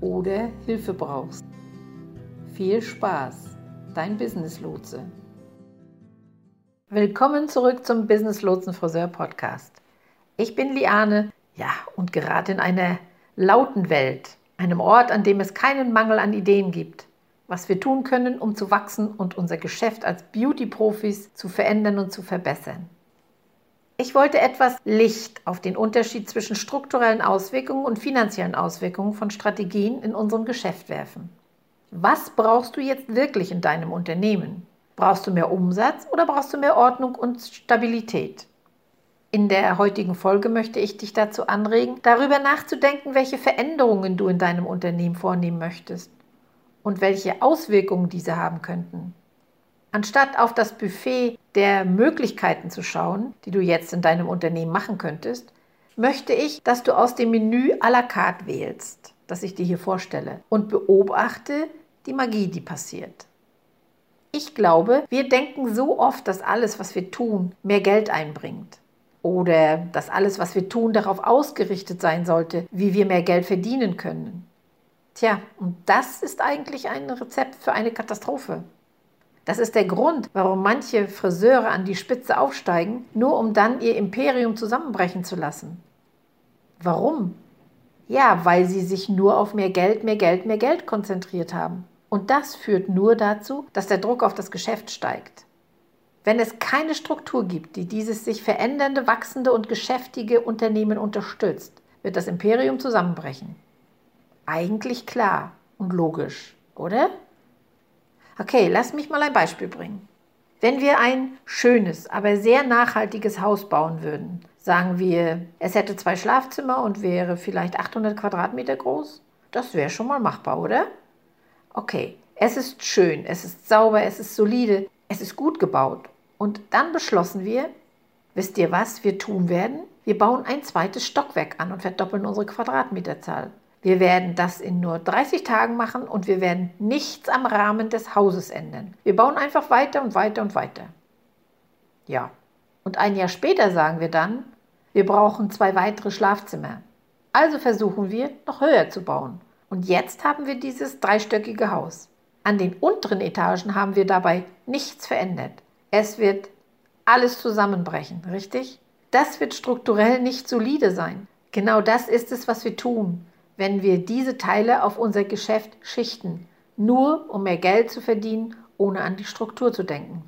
oder Hilfe brauchst. Viel Spaß, dein Business Lotse. Willkommen zurück zum Business Lotsen Friseur Podcast. Ich bin Liane, ja, und gerade in einer lauten Welt, einem Ort, an dem es keinen Mangel an Ideen gibt, was wir tun können, um zu wachsen und unser Geschäft als Beauty-Profis zu verändern und zu verbessern. Ich wollte etwas Licht auf den Unterschied zwischen strukturellen Auswirkungen und finanziellen Auswirkungen von Strategien in unserem Geschäft werfen. Was brauchst du jetzt wirklich in deinem Unternehmen? Brauchst du mehr Umsatz oder brauchst du mehr Ordnung und Stabilität? In der heutigen Folge möchte ich dich dazu anregen, darüber nachzudenken, welche Veränderungen du in deinem Unternehmen vornehmen möchtest und welche Auswirkungen diese haben könnten. Anstatt auf das Buffet der Möglichkeiten zu schauen, die du jetzt in deinem Unternehmen machen könntest, möchte ich, dass du aus dem Menü à la carte wählst, das ich dir hier vorstelle, und beobachte die Magie, die passiert. Ich glaube, wir denken so oft, dass alles, was wir tun, mehr Geld einbringt. Oder dass alles, was wir tun, darauf ausgerichtet sein sollte, wie wir mehr Geld verdienen können. Tja, und das ist eigentlich ein Rezept für eine Katastrophe. Das ist der Grund, warum manche Friseure an die Spitze aufsteigen, nur um dann ihr Imperium zusammenbrechen zu lassen. Warum? Ja, weil sie sich nur auf mehr Geld, mehr Geld, mehr Geld konzentriert haben. Und das führt nur dazu, dass der Druck auf das Geschäft steigt. Wenn es keine Struktur gibt, die dieses sich verändernde, wachsende und geschäftige Unternehmen unterstützt, wird das Imperium zusammenbrechen. Eigentlich klar und logisch, oder? Okay, lass mich mal ein Beispiel bringen. Wenn wir ein schönes, aber sehr nachhaltiges Haus bauen würden, sagen wir, es hätte zwei Schlafzimmer und wäre vielleicht 800 Quadratmeter groß, das wäre schon mal machbar, oder? Okay, es ist schön, es ist sauber, es ist solide, es ist gut gebaut. Und dann beschlossen wir, wisst ihr was wir tun werden? Wir bauen ein zweites Stockwerk an und verdoppeln unsere Quadratmeterzahl. Wir werden das in nur 30 Tagen machen und wir werden nichts am Rahmen des Hauses ändern. Wir bauen einfach weiter und weiter und weiter. Ja, und ein Jahr später sagen wir dann, wir brauchen zwei weitere Schlafzimmer. Also versuchen wir, noch höher zu bauen. Und jetzt haben wir dieses dreistöckige Haus. An den unteren Etagen haben wir dabei nichts verändert. Es wird alles zusammenbrechen, richtig? Das wird strukturell nicht solide sein. Genau das ist es, was wir tun wenn wir diese Teile auf unser Geschäft schichten, nur um mehr Geld zu verdienen, ohne an die Struktur zu denken.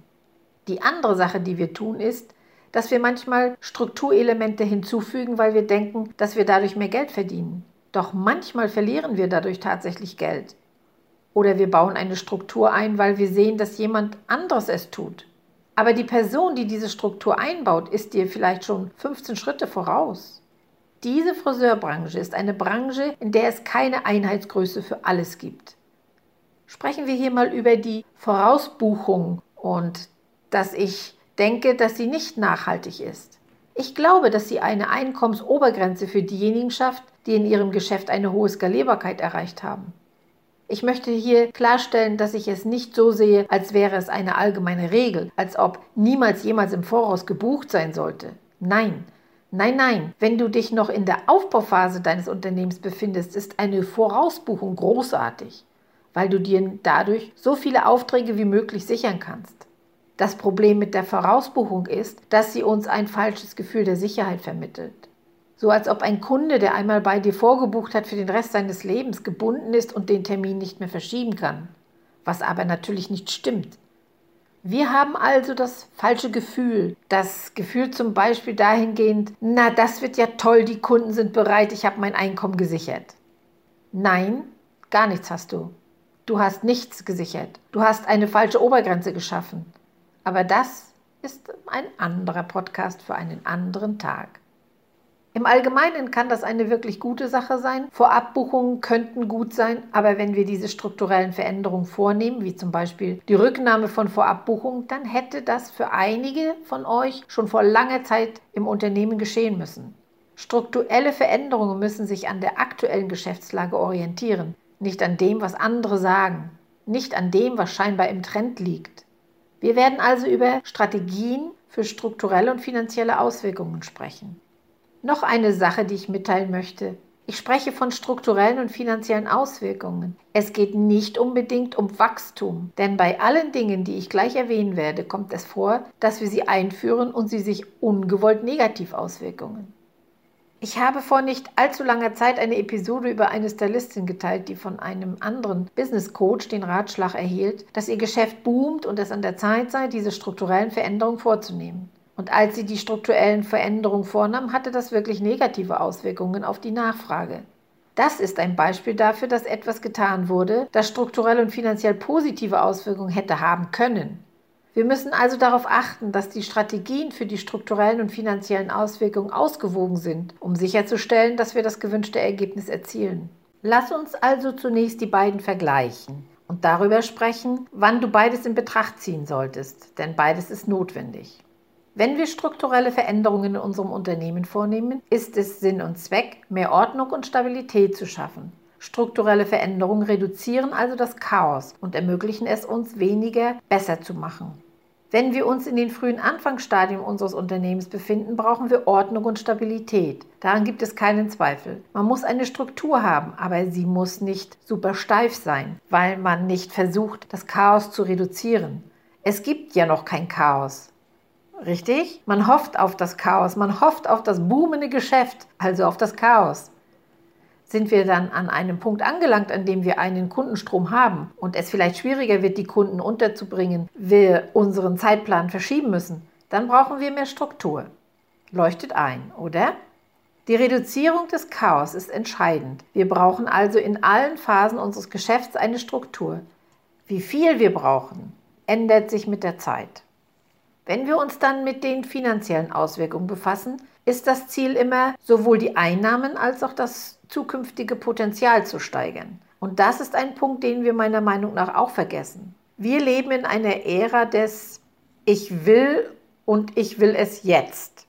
Die andere Sache, die wir tun, ist, dass wir manchmal Strukturelemente hinzufügen, weil wir denken, dass wir dadurch mehr Geld verdienen. Doch manchmal verlieren wir dadurch tatsächlich Geld. Oder wir bauen eine Struktur ein, weil wir sehen, dass jemand anderes es tut. Aber die Person, die diese Struktur einbaut, ist dir vielleicht schon 15 Schritte voraus. Diese Friseurbranche ist eine Branche, in der es keine Einheitsgröße für alles gibt. Sprechen wir hier mal über die Vorausbuchung und dass ich denke, dass sie nicht nachhaltig ist. Ich glaube, dass sie eine Einkommensobergrenze für diejenigen schafft, die in ihrem Geschäft eine hohe Skalierbarkeit erreicht haben. Ich möchte hier klarstellen, dass ich es nicht so sehe, als wäre es eine allgemeine Regel, als ob niemals jemals im Voraus gebucht sein sollte. Nein, Nein, nein, wenn du dich noch in der Aufbauphase deines Unternehmens befindest, ist eine Vorausbuchung großartig, weil du dir dadurch so viele Aufträge wie möglich sichern kannst. Das Problem mit der Vorausbuchung ist, dass sie uns ein falsches Gefühl der Sicherheit vermittelt. So als ob ein Kunde, der einmal bei dir vorgebucht hat für den Rest seines Lebens, gebunden ist und den Termin nicht mehr verschieben kann. Was aber natürlich nicht stimmt. Wir haben also das falsche Gefühl. Das Gefühl zum Beispiel dahingehend, na, das wird ja toll, die Kunden sind bereit, ich habe mein Einkommen gesichert. Nein, gar nichts hast du. Du hast nichts gesichert. Du hast eine falsche Obergrenze geschaffen. Aber das ist ein anderer Podcast für einen anderen Tag. Im Allgemeinen kann das eine wirklich gute Sache sein. Vorabbuchungen könnten gut sein, aber wenn wir diese strukturellen Veränderungen vornehmen, wie zum Beispiel die Rücknahme von Vorabbuchungen, dann hätte das für einige von euch schon vor langer Zeit im Unternehmen geschehen müssen. Strukturelle Veränderungen müssen sich an der aktuellen Geschäftslage orientieren, nicht an dem, was andere sagen, nicht an dem, was scheinbar im Trend liegt. Wir werden also über Strategien für strukturelle und finanzielle Auswirkungen sprechen. Noch eine Sache, die ich mitteilen möchte. Ich spreche von strukturellen und finanziellen Auswirkungen. Es geht nicht unbedingt um Wachstum, denn bei allen Dingen, die ich gleich erwähnen werde, kommt es vor, dass wir sie einführen und sie sich ungewollt negativ auswirken. Ich habe vor nicht allzu langer Zeit eine Episode über eine Stylistin geteilt, die von einem anderen Business Coach den Ratschlag erhielt, dass ihr Geschäft boomt und es an der Zeit sei, diese strukturellen Veränderungen vorzunehmen. Und als sie die strukturellen Veränderungen vornahm, hatte das wirklich negative Auswirkungen auf die Nachfrage. Das ist ein Beispiel dafür, dass etwas getan wurde, das strukturell und finanziell positive Auswirkungen hätte haben können. Wir müssen also darauf achten, dass die Strategien für die strukturellen und finanziellen Auswirkungen ausgewogen sind, um sicherzustellen, dass wir das gewünschte Ergebnis erzielen. Lass uns also zunächst die beiden vergleichen und darüber sprechen, wann du beides in Betracht ziehen solltest, denn beides ist notwendig. Wenn wir strukturelle Veränderungen in unserem Unternehmen vornehmen, ist es Sinn und Zweck, mehr Ordnung und Stabilität zu schaffen. Strukturelle Veränderungen reduzieren also das Chaos und ermöglichen es uns, weniger besser zu machen. Wenn wir uns in den frühen Anfangsstadien unseres Unternehmens befinden, brauchen wir Ordnung und Stabilität. Daran gibt es keinen Zweifel. Man muss eine Struktur haben, aber sie muss nicht super steif sein, weil man nicht versucht, das Chaos zu reduzieren. Es gibt ja noch kein Chaos. Richtig? Man hofft auf das Chaos, man hofft auf das boomende Geschäft, also auf das Chaos. Sind wir dann an einem Punkt angelangt, an dem wir einen Kundenstrom haben und es vielleicht schwieriger wird, die Kunden unterzubringen, wir unseren Zeitplan verschieben müssen, dann brauchen wir mehr Struktur. Leuchtet ein, oder? Die Reduzierung des Chaos ist entscheidend. Wir brauchen also in allen Phasen unseres Geschäfts eine Struktur. Wie viel wir brauchen, ändert sich mit der Zeit. Wenn wir uns dann mit den finanziellen Auswirkungen befassen, ist das Ziel immer, sowohl die Einnahmen als auch das zukünftige Potenzial zu steigern. Und das ist ein Punkt, den wir meiner Meinung nach auch vergessen. Wir leben in einer Ära des Ich will und ich will es jetzt,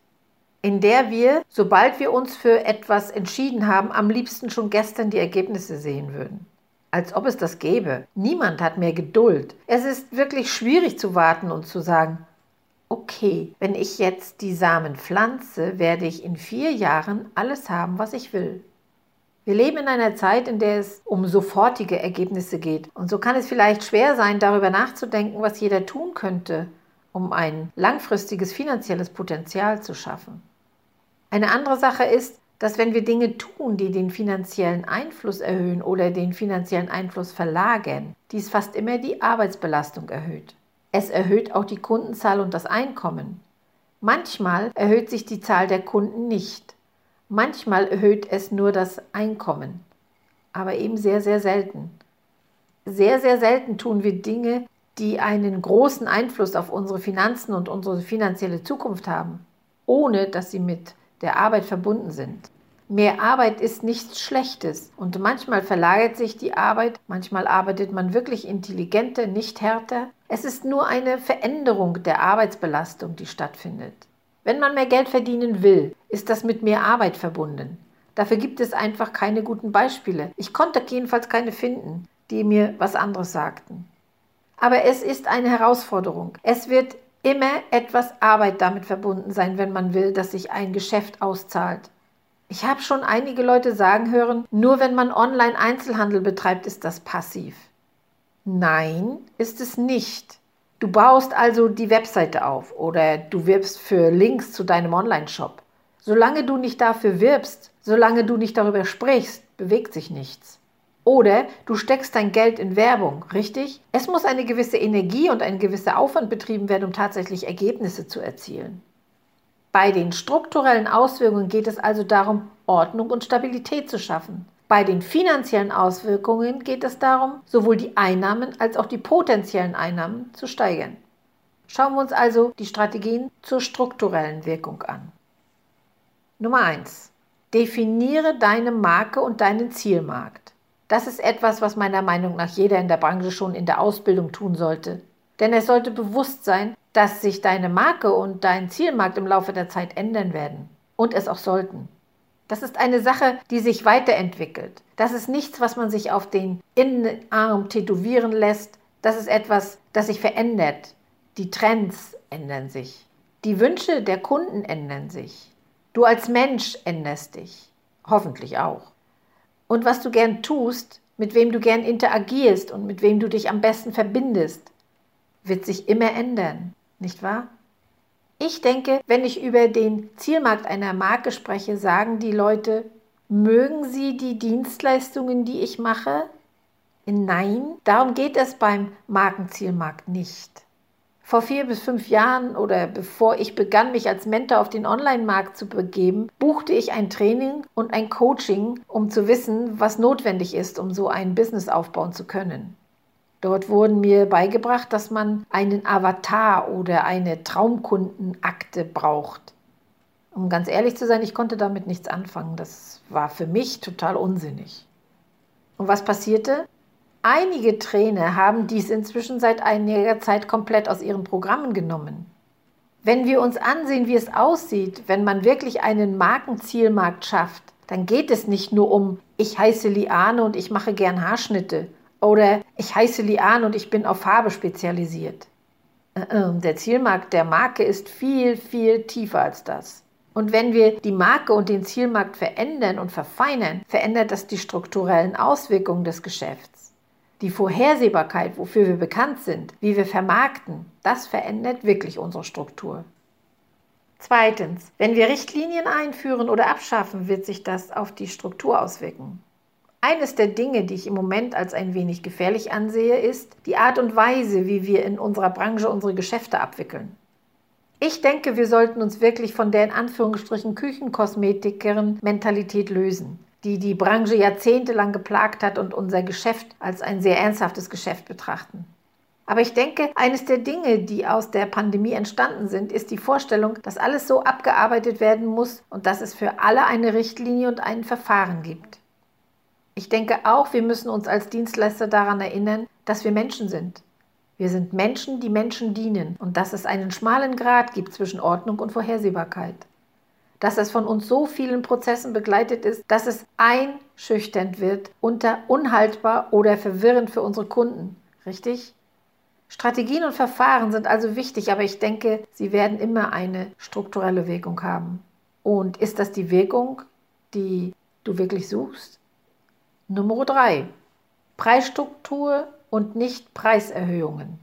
in der wir, sobald wir uns für etwas entschieden haben, am liebsten schon gestern die Ergebnisse sehen würden. Als ob es das gäbe. Niemand hat mehr Geduld. Es ist wirklich schwierig zu warten und zu sagen, okay, wenn ich jetzt die Samen pflanze, werde ich in vier Jahren alles haben, was ich will. Wir leben in einer Zeit, in der es um sofortige Ergebnisse geht. Und so kann es vielleicht schwer sein, darüber nachzudenken, was jeder tun könnte, um ein langfristiges finanzielles Potenzial zu schaffen. Eine andere Sache ist, dass wenn wir Dinge tun, die den finanziellen Einfluss erhöhen oder den finanziellen Einfluss verlagern, dies fast immer die Arbeitsbelastung erhöht. Es erhöht auch die Kundenzahl und das Einkommen. Manchmal erhöht sich die Zahl der Kunden nicht. Manchmal erhöht es nur das Einkommen. Aber eben sehr, sehr selten. Sehr, sehr selten tun wir Dinge, die einen großen Einfluss auf unsere Finanzen und unsere finanzielle Zukunft haben, ohne dass sie mit der Arbeit verbunden sind. Mehr Arbeit ist nichts Schlechtes und manchmal verlagert sich die Arbeit, manchmal arbeitet man wirklich intelligenter, nicht härter. Es ist nur eine Veränderung der Arbeitsbelastung, die stattfindet. Wenn man mehr Geld verdienen will, ist das mit mehr Arbeit verbunden. Dafür gibt es einfach keine guten Beispiele. Ich konnte jedenfalls keine finden, die mir was anderes sagten. Aber es ist eine Herausforderung. Es wird immer etwas Arbeit damit verbunden sein, wenn man will, dass sich ein Geschäft auszahlt. Ich habe schon einige Leute sagen hören, nur wenn man Online-Einzelhandel betreibt, ist das passiv. Nein, ist es nicht. Du baust also die Webseite auf oder du wirbst für Links zu deinem Online-Shop. Solange du nicht dafür wirbst, solange du nicht darüber sprichst, bewegt sich nichts. Oder du steckst dein Geld in Werbung, richtig? Es muss eine gewisse Energie und ein gewisser Aufwand betrieben werden, um tatsächlich Ergebnisse zu erzielen. Bei den strukturellen Auswirkungen geht es also darum, Ordnung und Stabilität zu schaffen. Bei den finanziellen Auswirkungen geht es darum, sowohl die Einnahmen als auch die potenziellen Einnahmen zu steigern. Schauen wir uns also die Strategien zur strukturellen Wirkung an. Nummer 1. Definiere deine Marke und deinen Zielmarkt. Das ist etwas, was meiner Meinung nach jeder in der Branche schon in der Ausbildung tun sollte. Denn es sollte bewusst sein, dass sich deine Marke und dein Zielmarkt im Laufe der Zeit ändern werden. Und es auch sollten. Das ist eine Sache, die sich weiterentwickelt. Das ist nichts, was man sich auf den Innenarm tätowieren lässt. Das ist etwas, das sich verändert. Die Trends ändern sich. Die Wünsche der Kunden ändern sich. Du als Mensch änderst dich. Hoffentlich auch. Und was du gern tust, mit wem du gern interagierst und mit wem du dich am besten verbindest, wird sich immer ändern, nicht wahr? Ich denke, wenn ich über den Zielmarkt einer Marke spreche, sagen die Leute, mögen sie die Dienstleistungen, die ich mache? Nein, darum geht es beim Markenzielmarkt nicht. Vor vier bis fünf Jahren oder bevor ich begann, mich als Mentor auf den Online-Markt zu begeben, buchte ich ein Training und ein Coaching, um zu wissen, was notwendig ist, um so ein Business aufbauen zu können. Dort wurden mir beigebracht, dass man einen Avatar oder eine Traumkundenakte braucht. Um ganz ehrlich zu sein, ich konnte damit nichts anfangen. Das war für mich total unsinnig. Und was passierte? Einige Trainer haben dies inzwischen seit einiger Zeit komplett aus ihren Programmen genommen. Wenn wir uns ansehen, wie es aussieht, wenn man wirklich einen Markenzielmarkt schafft, dann geht es nicht nur um, ich heiße Liane und ich mache gern Haarschnitte oder ich heiße Liane und ich bin auf Farbe spezialisiert. Äh, äh, der Zielmarkt der Marke ist viel, viel tiefer als das. Und wenn wir die Marke und den Zielmarkt verändern und verfeinern, verändert das die strukturellen Auswirkungen des Geschäfts. Die Vorhersehbarkeit, wofür wir bekannt sind, wie wir vermarkten, das verändert wirklich unsere Struktur. Zweitens, wenn wir Richtlinien einführen oder abschaffen, wird sich das auf die Struktur auswirken. Eines der Dinge, die ich im Moment als ein wenig gefährlich ansehe, ist die Art und Weise, wie wir in unserer Branche unsere Geschäfte abwickeln. Ich denke, wir sollten uns wirklich von der in Anführungsstrichen Küchenkosmetikerin Mentalität lösen die die Branche jahrzehntelang geplagt hat und unser Geschäft als ein sehr ernsthaftes Geschäft betrachten. Aber ich denke, eines der Dinge, die aus der Pandemie entstanden sind, ist die Vorstellung, dass alles so abgearbeitet werden muss und dass es für alle eine Richtlinie und ein Verfahren gibt. Ich denke auch, wir müssen uns als Dienstleister daran erinnern, dass wir Menschen sind. Wir sind Menschen, die Menschen dienen und dass es einen schmalen Grat gibt zwischen Ordnung und Vorhersehbarkeit dass es von uns so vielen Prozessen begleitet ist, dass es einschüchternd wird, unter unhaltbar oder verwirrend für unsere Kunden. Richtig? Strategien und Verfahren sind also wichtig, aber ich denke, sie werden immer eine strukturelle Wirkung haben. Und ist das die Wirkung, die du wirklich suchst? Nummer drei: Preisstruktur und nicht Preiserhöhungen.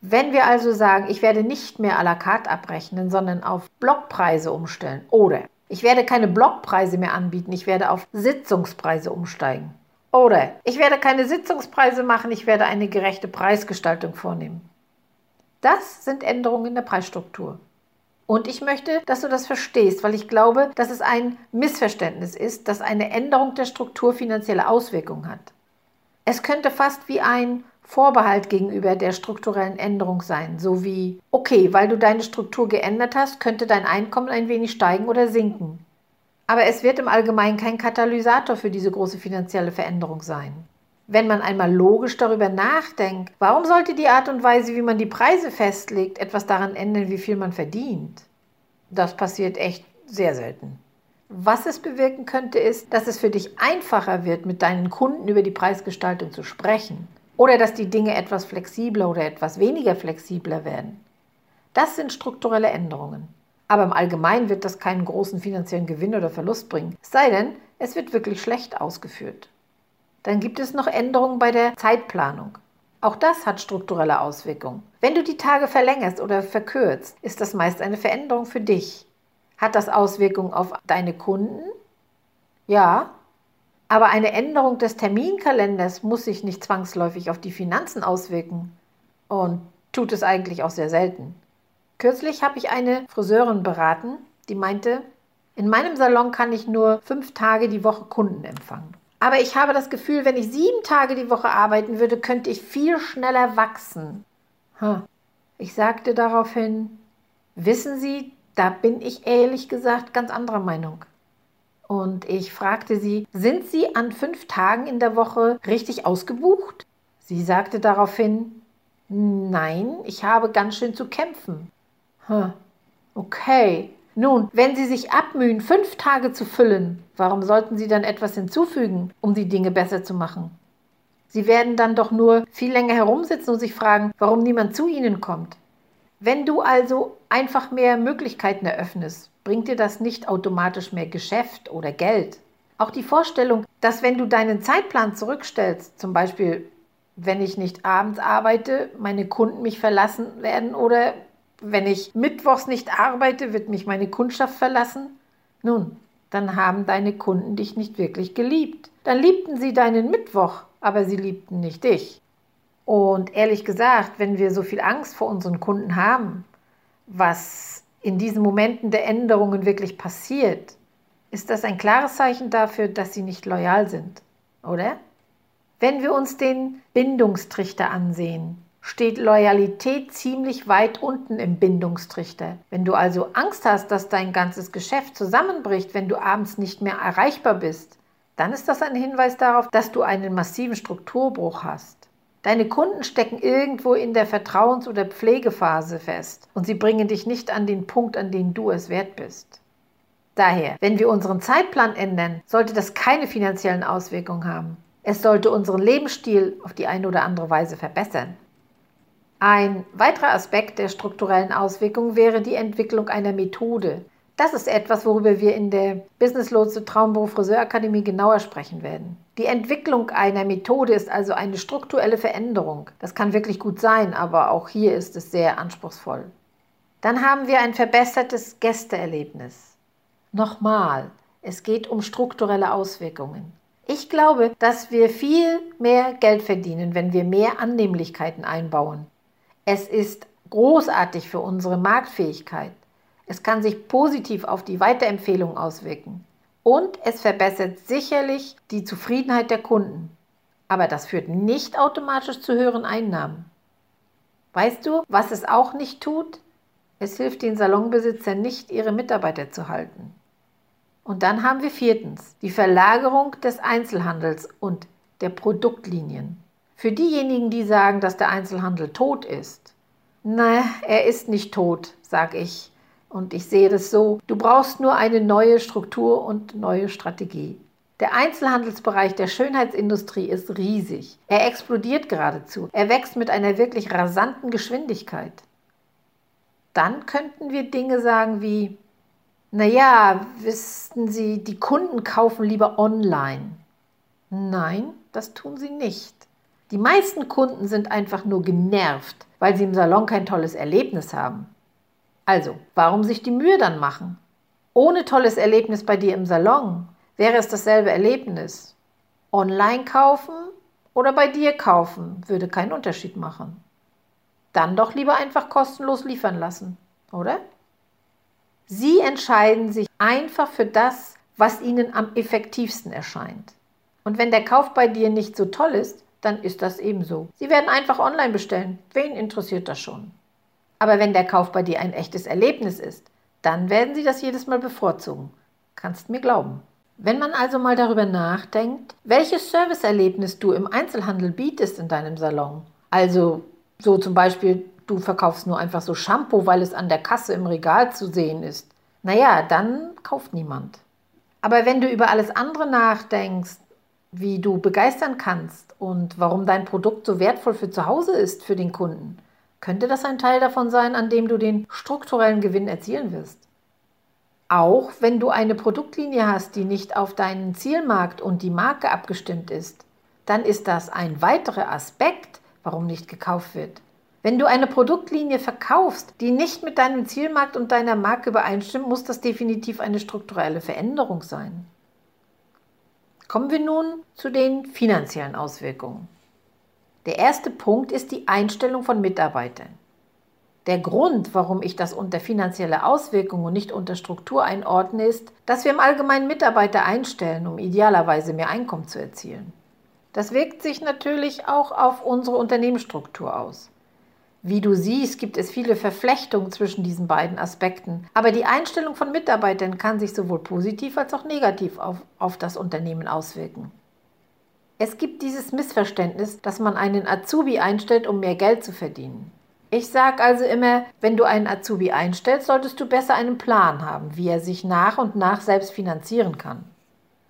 Wenn wir also sagen, ich werde nicht mehr à la carte abrechnen, sondern auf Blockpreise umstellen oder ich werde keine Blockpreise mehr anbieten, ich werde auf Sitzungspreise umsteigen. Oder ich werde keine Sitzungspreise machen, ich werde eine gerechte Preisgestaltung vornehmen. Das sind Änderungen in der Preisstruktur. Und ich möchte, dass du das verstehst, weil ich glaube, dass es ein Missverständnis ist, dass eine Änderung der Struktur finanzielle Auswirkungen hat. Es könnte fast wie ein Vorbehalt gegenüber der strukturellen Änderung sein, so wie, okay, weil du deine Struktur geändert hast, könnte dein Einkommen ein wenig steigen oder sinken. Aber es wird im Allgemeinen kein Katalysator für diese große finanzielle Veränderung sein. Wenn man einmal logisch darüber nachdenkt, warum sollte die Art und Weise, wie man die Preise festlegt, etwas daran ändern, wie viel man verdient? Das passiert echt sehr selten. Was es bewirken könnte, ist, dass es für dich einfacher wird, mit deinen Kunden über die Preisgestaltung zu sprechen oder dass die Dinge etwas flexibler oder etwas weniger flexibler werden. Das sind strukturelle Änderungen. Aber im Allgemeinen wird das keinen großen finanziellen Gewinn oder Verlust bringen, es sei denn, es wird wirklich schlecht ausgeführt. Dann gibt es noch Änderungen bei der Zeitplanung. Auch das hat strukturelle Auswirkungen. Wenn du die Tage verlängerst oder verkürzt, ist das meist eine Veränderung für dich. Hat das Auswirkungen auf deine Kunden? Ja. Aber eine Änderung des Terminkalenders muss sich nicht zwangsläufig auf die Finanzen auswirken. Und tut es eigentlich auch sehr selten. Kürzlich habe ich eine Friseurin beraten, die meinte, in meinem Salon kann ich nur fünf Tage die Woche Kunden empfangen. Aber ich habe das Gefühl, wenn ich sieben Tage die Woche arbeiten würde, könnte ich viel schneller wachsen. Ich sagte daraufhin, wissen Sie, da bin ich ehrlich gesagt ganz anderer Meinung. Und ich fragte sie, sind Sie an fünf Tagen in der Woche richtig ausgebucht? Sie sagte daraufhin, nein, ich habe ganz schön zu kämpfen. Okay, nun, wenn Sie sich abmühen, fünf Tage zu füllen, warum sollten Sie dann etwas hinzufügen, um die Dinge besser zu machen? Sie werden dann doch nur viel länger herumsitzen und sich fragen, warum niemand zu Ihnen kommt. Wenn du also einfach mehr Möglichkeiten eröffnest, bringt dir das nicht automatisch mehr Geschäft oder Geld. Auch die Vorstellung, dass wenn du deinen Zeitplan zurückstellst, zum Beispiel wenn ich nicht abends arbeite, meine Kunden mich verlassen werden oder wenn ich mittwochs nicht arbeite, wird mich meine Kundschaft verlassen? Nun, dann haben deine Kunden dich nicht wirklich geliebt. Dann liebten sie deinen Mittwoch, aber sie liebten nicht dich. Und ehrlich gesagt, wenn wir so viel Angst vor unseren Kunden haben, was in diesen Momenten der Änderungen wirklich passiert, ist das ein klares Zeichen dafür, dass sie nicht loyal sind, oder? Wenn wir uns den Bindungstrichter ansehen, steht Loyalität ziemlich weit unten im Bindungstrichter. Wenn du also Angst hast, dass dein ganzes Geschäft zusammenbricht, wenn du abends nicht mehr erreichbar bist, dann ist das ein Hinweis darauf, dass du einen massiven Strukturbruch hast. Deine Kunden stecken irgendwo in der Vertrauens- oder Pflegephase fest und sie bringen dich nicht an den Punkt, an den du es wert bist. Daher, wenn wir unseren Zeitplan ändern, sollte das keine finanziellen Auswirkungen haben. Es sollte unseren Lebensstil auf die eine oder andere Weise verbessern. Ein weiterer Aspekt der strukturellen Auswirkungen wäre die Entwicklung einer Methode. Das ist etwas, worüber wir in der Business Lotse Traumberuf Friseurakademie genauer sprechen werden. Die Entwicklung einer Methode ist also eine strukturelle Veränderung. Das kann wirklich gut sein, aber auch hier ist es sehr anspruchsvoll. Dann haben wir ein verbessertes Gästeerlebnis. Nochmal, es geht um strukturelle Auswirkungen. Ich glaube, dass wir viel mehr Geld verdienen, wenn wir mehr Annehmlichkeiten einbauen. Es ist großartig für unsere Marktfähigkeit. Es kann sich positiv auf die Weiterempfehlung auswirken. Und es verbessert sicherlich die Zufriedenheit der Kunden. Aber das führt nicht automatisch zu höheren Einnahmen. Weißt du, was es auch nicht tut? Es hilft den Salonbesitzern nicht, ihre Mitarbeiter zu halten. Und dann haben wir viertens die Verlagerung des Einzelhandels und der Produktlinien. Für diejenigen, die sagen, dass der Einzelhandel tot ist, na, er ist nicht tot, sag ich. Und ich sehe das so, du brauchst nur eine neue Struktur und neue Strategie. Der Einzelhandelsbereich der Schönheitsindustrie ist riesig. Er explodiert geradezu. Er wächst mit einer wirklich rasanten Geschwindigkeit. Dann könnten wir Dinge sagen wie, naja, wissen Sie, die Kunden kaufen lieber online. Nein, das tun sie nicht. Die meisten Kunden sind einfach nur genervt, weil sie im Salon kein tolles Erlebnis haben. Also, warum sich die Mühe dann machen? Ohne tolles Erlebnis bei dir im Salon wäre es dasselbe Erlebnis. Online kaufen oder bei dir kaufen würde keinen Unterschied machen. Dann doch lieber einfach kostenlos liefern lassen, oder? Sie entscheiden sich einfach für das, was ihnen am effektivsten erscheint. Und wenn der Kauf bei dir nicht so toll ist, dann ist das ebenso. Sie werden einfach online bestellen. Wen interessiert das schon? Aber wenn der Kauf bei dir ein echtes Erlebnis ist, dann werden Sie das jedes Mal bevorzugen. Kannst mir glauben. Wenn man also mal darüber nachdenkt, welches Serviceerlebnis du im Einzelhandel bietest in deinem Salon, also so zum Beispiel, du verkaufst nur einfach so Shampoo, weil es an der Kasse im Regal zu sehen ist, naja, dann kauft niemand. Aber wenn du über alles andere nachdenkst, wie du begeistern kannst und warum dein Produkt so wertvoll für zu Hause ist für den Kunden, könnte das ein Teil davon sein, an dem du den strukturellen Gewinn erzielen wirst. Auch wenn du eine Produktlinie hast, die nicht auf deinen Zielmarkt und die Marke abgestimmt ist, dann ist das ein weiterer Aspekt, warum nicht gekauft wird. Wenn du eine Produktlinie verkaufst, die nicht mit deinem Zielmarkt und deiner Marke übereinstimmt, muss das definitiv eine strukturelle Veränderung sein. Kommen wir nun zu den finanziellen Auswirkungen. Der erste Punkt ist die Einstellung von Mitarbeitern. Der Grund, warum ich das unter finanzielle Auswirkungen und nicht unter Struktur einordne, ist, dass wir im Allgemeinen Mitarbeiter einstellen, um idealerweise mehr Einkommen zu erzielen. Das wirkt sich natürlich auch auf unsere Unternehmensstruktur aus. Wie du siehst, gibt es viele Verflechtungen zwischen diesen beiden Aspekten, aber die Einstellung von Mitarbeitern kann sich sowohl positiv als auch negativ auf, auf das Unternehmen auswirken. Es gibt dieses Missverständnis, dass man einen Azubi einstellt, um mehr Geld zu verdienen. Ich sage also immer, wenn du einen Azubi einstellst, solltest du besser einen Plan haben, wie er sich nach und nach selbst finanzieren kann.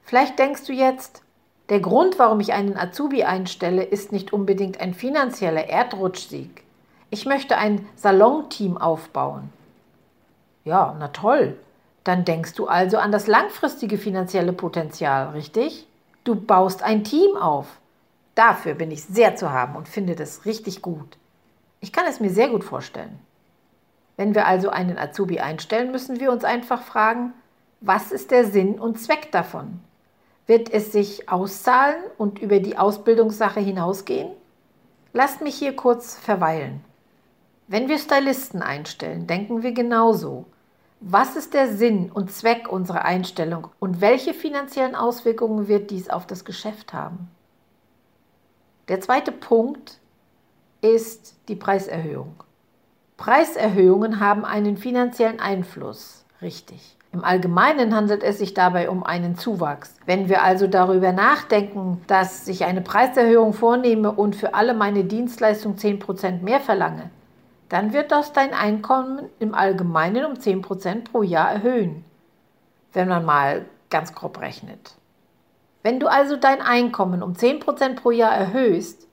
Vielleicht denkst du jetzt, der Grund, warum ich einen Azubi einstelle, ist nicht unbedingt ein finanzieller Erdrutschsieg. Ich möchte ein Salonteam aufbauen. Ja, na toll. Dann denkst du also an das langfristige finanzielle Potenzial, richtig? Du baust ein Team auf. Dafür bin ich sehr zu haben und finde das richtig gut. Ich kann es mir sehr gut vorstellen. Wenn wir also einen Azubi einstellen, müssen wir uns einfach fragen, was ist der Sinn und Zweck davon? Wird es sich auszahlen und über die Ausbildungssache hinausgehen? Lasst mich hier kurz verweilen. Wenn wir Stylisten einstellen, denken wir genauso. Was ist der Sinn und Zweck unserer Einstellung und welche finanziellen Auswirkungen wird dies auf das Geschäft haben? Der zweite Punkt ist die Preiserhöhung. Preiserhöhungen haben einen finanziellen Einfluss, richtig. Im Allgemeinen handelt es sich dabei um einen Zuwachs. Wenn wir also darüber nachdenken, dass ich eine Preiserhöhung vornehme und für alle meine Dienstleistungen 10% mehr verlange, dann wird das dein Einkommen im Allgemeinen um 10% pro Jahr erhöhen, wenn man mal ganz grob rechnet. Wenn du also dein Einkommen um 10% pro Jahr erhöhst,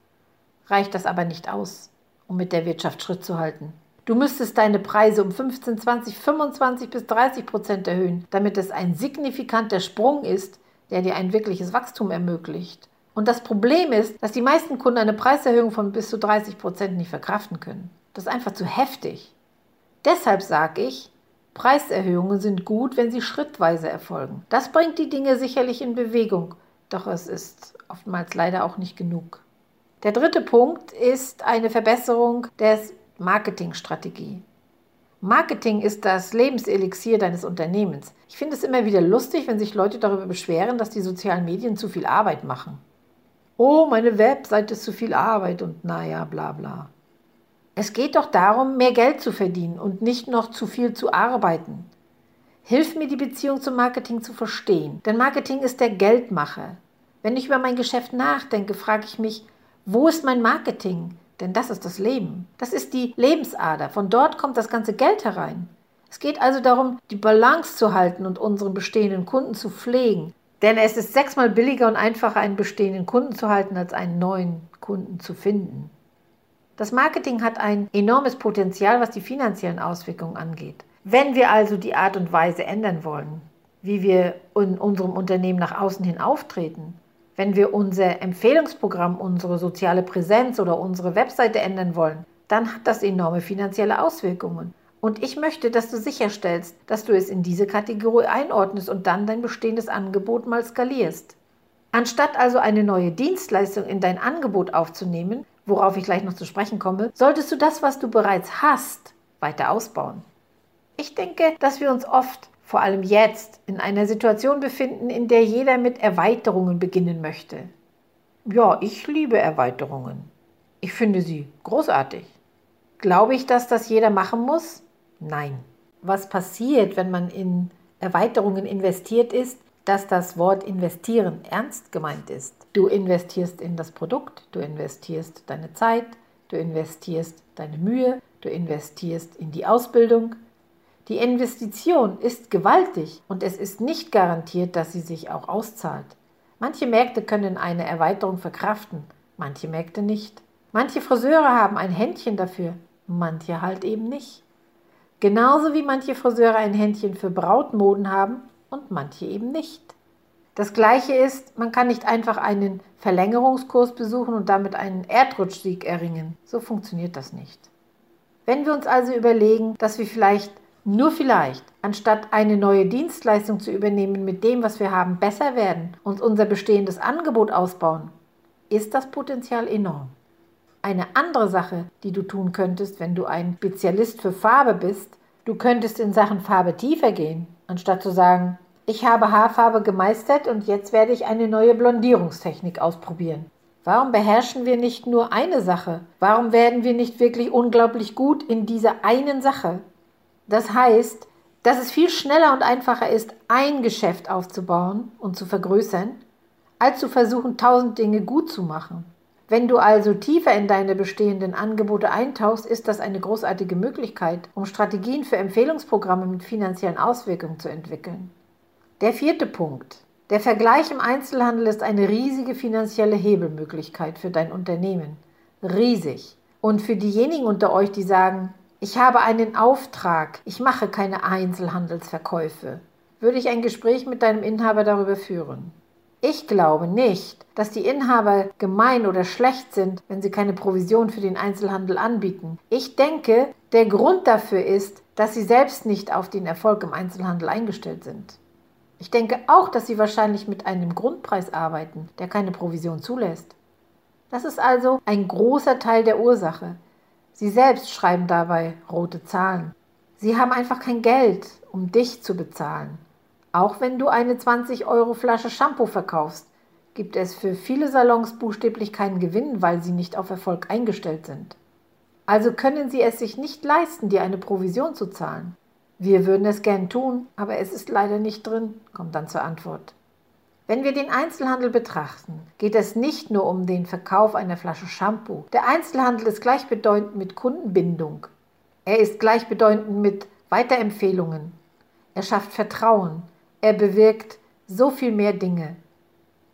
reicht das aber nicht aus, um mit der Wirtschaft Schritt zu halten. Du müsstest deine Preise um 15, 20, 25 bis 30 Prozent erhöhen, damit es ein signifikanter Sprung ist, der dir ein wirkliches Wachstum ermöglicht. Und das Problem ist, dass die meisten Kunden eine Preiserhöhung von bis zu 30 Prozent nicht verkraften können. Das ist einfach zu heftig. Deshalb sage ich, Preiserhöhungen sind gut, wenn sie schrittweise erfolgen. Das bringt die Dinge sicherlich in Bewegung, doch es ist oftmals leider auch nicht genug. Der dritte Punkt ist eine Verbesserung der Marketingstrategie. Marketing ist das Lebenselixier deines Unternehmens. Ich finde es immer wieder lustig, wenn sich Leute darüber beschweren, dass die sozialen Medien zu viel Arbeit machen. Oh, meine Webseite ist zu viel Arbeit und naja, bla bla. Es geht doch darum, mehr Geld zu verdienen und nicht noch zu viel zu arbeiten. Hilf mir, die Beziehung zum Marketing zu verstehen, denn Marketing ist der Geldmacher. Wenn ich über mein Geschäft nachdenke, frage ich mich, wo ist mein Marketing? Denn das ist das Leben. Das ist die Lebensader. Von dort kommt das ganze Geld herein. Es geht also darum, die Balance zu halten und unseren bestehenden Kunden zu pflegen. Denn es ist sechsmal billiger und einfacher, einen bestehenden Kunden zu halten, als einen neuen Kunden zu finden. Das Marketing hat ein enormes Potenzial, was die finanziellen Auswirkungen angeht. Wenn wir also die Art und Weise ändern wollen, wie wir in unserem Unternehmen nach außen hin auftreten, wenn wir unser Empfehlungsprogramm, unsere soziale Präsenz oder unsere Webseite ändern wollen, dann hat das enorme finanzielle Auswirkungen. Und ich möchte, dass du sicherstellst, dass du es in diese Kategorie einordnest und dann dein bestehendes Angebot mal skalierst. Anstatt also eine neue Dienstleistung in dein Angebot aufzunehmen, worauf ich gleich noch zu sprechen komme, solltest du das, was du bereits hast, weiter ausbauen. Ich denke, dass wir uns oft vor allem jetzt, in einer Situation befinden, in der jeder mit Erweiterungen beginnen möchte. Ja, ich liebe Erweiterungen. Ich finde sie großartig. Glaube ich, dass das jeder machen muss? Nein. Was passiert, wenn man in Erweiterungen investiert ist, dass das Wort investieren ernst gemeint ist? Du investierst in das Produkt, du investierst deine Zeit, du investierst deine Mühe, du investierst in die Ausbildung, die Investition ist gewaltig und es ist nicht garantiert, dass sie sich auch auszahlt. Manche Märkte können eine Erweiterung verkraften, manche Märkte nicht. Manche Friseure haben ein Händchen dafür, manche halt eben nicht. Genauso wie manche Friseure ein Händchen für Brautmoden haben und manche eben nicht. Das gleiche ist, man kann nicht einfach einen Verlängerungskurs besuchen und damit einen Erdrutschsieg erringen. So funktioniert das nicht. Wenn wir uns also überlegen, dass wir vielleicht, nur vielleicht, anstatt eine neue Dienstleistung zu übernehmen, mit dem, was wir haben, besser werden und unser bestehendes Angebot ausbauen, ist das Potenzial enorm. Eine andere Sache, die du tun könntest, wenn du ein Spezialist für Farbe bist, du könntest in Sachen Farbe tiefer gehen, anstatt zu sagen, ich habe Haarfarbe gemeistert und jetzt werde ich eine neue Blondierungstechnik ausprobieren. Warum beherrschen wir nicht nur eine Sache? Warum werden wir nicht wirklich unglaublich gut in dieser einen Sache? Das heißt, dass es viel schneller und einfacher ist, ein Geschäft aufzubauen und zu vergrößern, als zu versuchen, tausend Dinge gut zu machen. Wenn du also tiefer in deine bestehenden Angebote eintauchst, ist das eine großartige Möglichkeit, um Strategien für Empfehlungsprogramme mit finanziellen Auswirkungen zu entwickeln. Der vierte Punkt. Der Vergleich im Einzelhandel ist eine riesige finanzielle Hebelmöglichkeit für dein Unternehmen. Riesig. Und für diejenigen unter euch, die sagen, ich habe einen Auftrag, ich mache keine Einzelhandelsverkäufe, würde ich ein Gespräch mit deinem Inhaber darüber führen. Ich glaube nicht, dass die Inhaber gemein oder schlecht sind, wenn sie keine Provision für den Einzelhandel anbieten. Ich denke, der Grund dafür ist, dass sie selbst nicht auf den Erfolg im Einzelhandel eingestellt sind. Ich denke auch, dass Sie wahrscheinlich mit einem Grundpreis arbeiten, der keine Provision zulässt. Das ist also ein großer Teil der Ursache. Sie selbst schreiben dabei rote Zahlen. Sie haben einfach kein Geld, um dich zu bezahlen. Auch wenn du eine 20 Euro Flasche Shampoo verkaufst, gibt es für viele Salons buchstäblich keinen Gewinn, weil sie nicht auf Erfolg eingestellt sind. Also können sie es sich nicht leisten, dir eine Provision zu zahlen. Wir würden es gern tun, aber es ist leider nicht drin, kommt dann zur Antwort. Wenn wir den Einzelhandel betrachten, geht es nicht nur um den Verkauf einer Flasche Shampoo. Der Einzelhandel ist gleichbedeutend mit Kundenbindung. Er ist gleichbedeutend mit Weiterempfehlungen. Er schafft Vertrauen. Er bewirkt so viel mehr Dinge.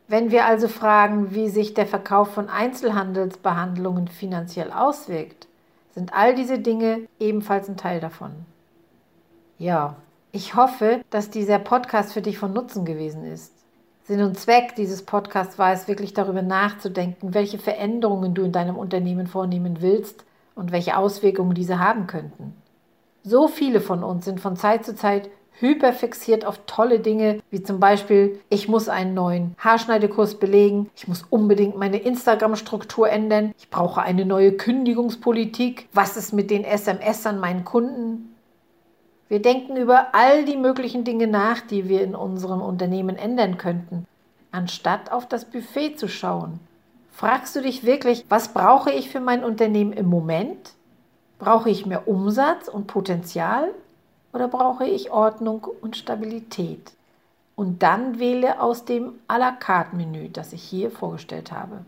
Wenn wir also fragen, wie sich der Verkauf von Einzelhandelsbehandlungen finanziell auswirkt, sind all diese Dinge ebenfalls ein Teil davon. Ja, ich hoffe, dass dieser Podcast für dich von Nutzen gewesen ist. Sinn und Zweck dieses Podcasts war es wirklich darüber nachzudenken, welche Veränderungen du in deinem Unternehmen vornehmen willst und welche Auswirkungen diese haben könnten. So viele von uns sind von Zeit zu Zeit hyperfixiert auf tolle Dinge, wie zum Beispiel, ich muss einen neuen Haarschneidekurs belegen, ich muss unbedingt meine Instagram-Struktur ändern, ich brauche eine neue Kündigungspolitik, was ist mit den SMS an meinen Kunden? Wir denken über all die möglichen Dinge nach, die wir in unserem Unternehmen ändern könnten, anstatt auf das Buffet zu schauen. Fragst du dich wirklich, was brauche ich für mein Unternehmen im Moment? Brauche ich mehr Umsatz und Potenzial oder brauche ich Ordnung und Stabilität? Und dann wähle aus dem à la carte Menü, das ich hier vorgestellt habe.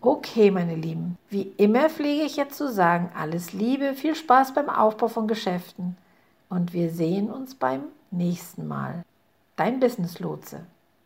Okay, meine Lieben, wie immer pflege ich jetzt zu sagen, alles Liebe, viel Spaß beim Aufbau von Geschäften und wir sehen uns beim nächsten Mal. Dein Business Lotse.